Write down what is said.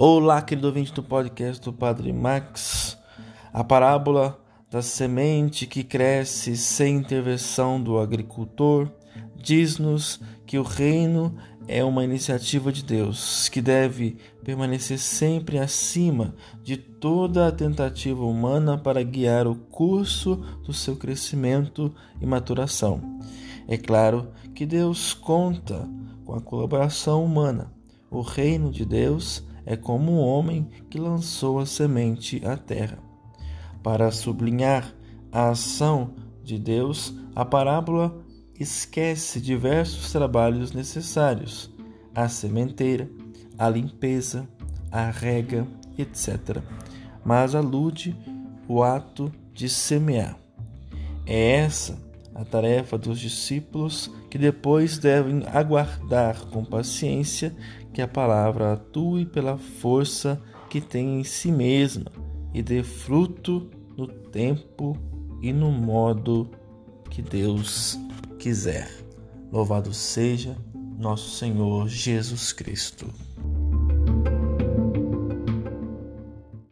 Olá, querido ouvinte do podcast do Padre Max. A parábola da semente que cresce sem intervenção do agricultor diz-nos que o reino é uma iniciativa de Deus que deve permanecer sempre acima de toda a tentativa humana para guiar o curso do seu crescimento e maturação. É claro que Deus conta com a colaboração humana. O reino de Deus é como um homem que lançou a semente à terra. Para sublinhar a ação de Deus, a parábola esquece diversos trabalhos necessários: a sementeira, a limpeza, a rega, etc. Mas alude o ato de semear. É essa a tarefa dos discípulos que depois devem aguardar com paciência que a palavra atue pela força que tem em si mesma e dê fruto no tempo e no modo que Deus quiser. Louvado seja nosso Senhor Jesus Cristo.